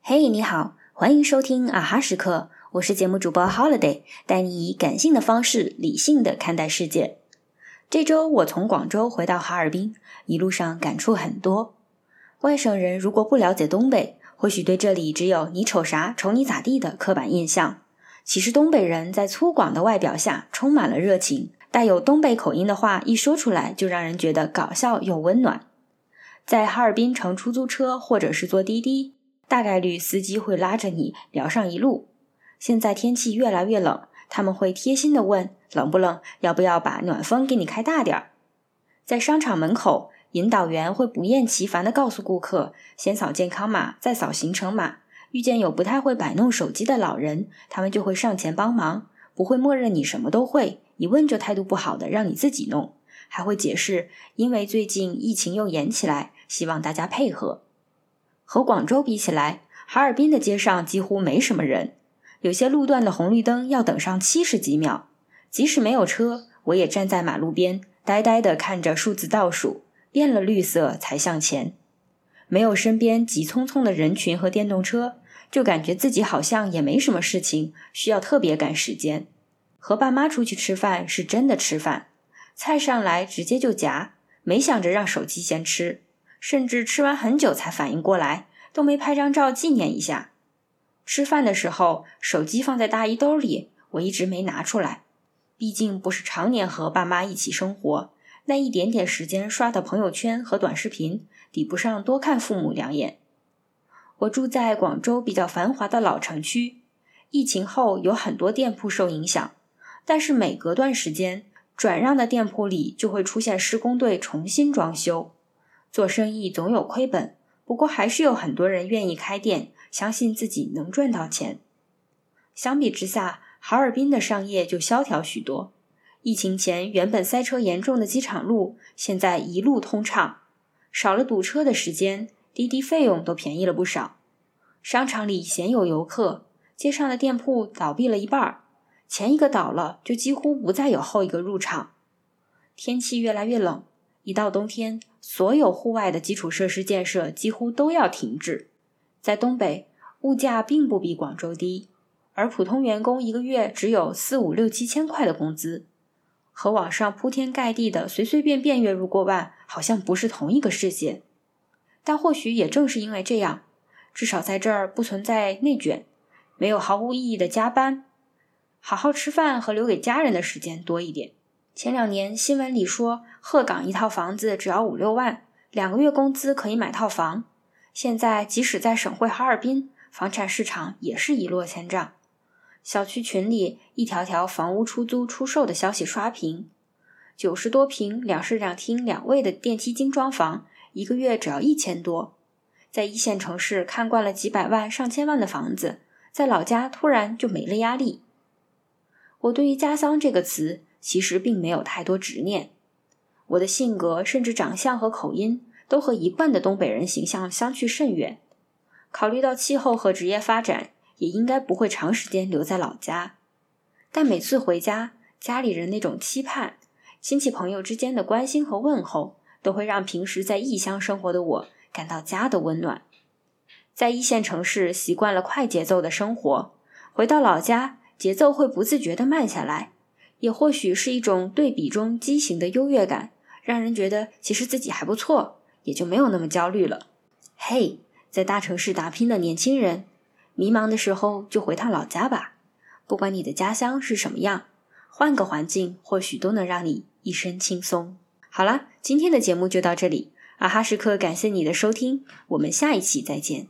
嘿，你好，欢迎收听啊哈时刻，我是节目主播 Holiday，带你以感性的方式理性的看待世界。这周我从广州回到哈尔滨，一路上感触很多。外省人如果不了解东北，或许对这里只有“你瞅啥，瞅你咋地”的刻板印象。其实东北人在粗犷的外表下充满了热情，带有东北口音的话一说出来就让人觉得搞笑又温暖。在哈尔滨乘出租车或者是坐滴滴。大概率司机会拉着你聊上一路。现在天气越来越冷，他们会贴心的问冷不冷，要不要把暖风给你开大点儿。在商场门口，引导员会不厌其烦的告诉顾客，先扫健康码，再扫行程码。遇见有不太会摆弄手机的老人，他们就会上前帮忙，不会默认你什么都会，一问就态度不好的让你自己弄，还会解释，因为最近疫情又严起来，希望大家配合。和广州比起来，哈尔滨的街上几乎没什么人。有些路段的红绿灯要等上七十几秒，即使没有车，我也站在马路边，呆呆地看着数字倒数，变了绿色才向前。没有身边急匆匆的人群和电动车，就感觉自己好像也没什么事情需要特别赶时间。和爸妈出去吃饭是真的吃饭，菜上来直接就夹，没想着让手机先吃。甚至吃完很久才反应过来，都没拍张照纪念一下。吃饭的时候，手机放在大衣兜里，我一直没拿出来。毕竟不是常年和爸妈一起生活，那一点点时间刷的朋友圈和短视频，抵不上多看父母两眼。我住在广州比较繁华的老城区，疫情后有很多店铺受影响，但是每隔段时间，转让的店铺里就会出现施工队重新装修。做生意总有亏本，不过还是有很多人愿意开店，相信自己能赚到钱。相比之下，哈尔滨的商业就萧条许多。疫情前原本塞车严重的机场路，现在一路通畅，少了堵车的时间，滴滴费用都便宜了不少。商场里鲜有游客，街上的店铺倒闭了一半儿，前一个倒了，就几乎不再有后一个入场。天气越来越冷。一到冬天，所有户外的基础设施建设几乎都要停滞。在东北，物价并不比广州低，而普通员工一个月只有四五六七千块的工资，和网上铺天盖地的随随便便月入过万，好像不是同一个世界。但或许也正是因为这样，至少在这儿不存在内卷，没有毫无意义的加班，好好吃饭和留给家人的时间多一点。前两年新闻里说，鹤岗一套房子只要五六万，两个月工资可以买套房。现在即使在省会哈尔滨，房产市场也是一落千丈。小区群里一条条房屋出租出售的消息刷屏，九十多平两室两厅两卫的电梯精装房，一个月只要一千多。在一线城市看惯了几百万上千万的房子，在老家突然就没了压力。我对于家乡这个词。其实并没有太多执念，我的性格甚至长相和口音都和一贯的东北人形象相去甚远。考虑到气候和职业发展，也应该不会长时间留在老家。但每次回家，家里人那种期盼，亲戚朋友之间的关心和问候，都会让平时在异乡生活的我感到家的温暖。在一线城市习惯了快节奏的生活，回到老家，节奏会不自觉地慢下来。也或许是一种对比中畸形的优越感，让人觉得其实自己还不错，也就没有那么焦虑了。嘿，在大城市打拼的年轻人，迷茫的时候就回趟老家吧。不管你的家乡是什么样，换个环境或许都能让你一身轻松。好了，今天的节目就到这里，啊哈时刻感谢你的收听，我们下一期再见。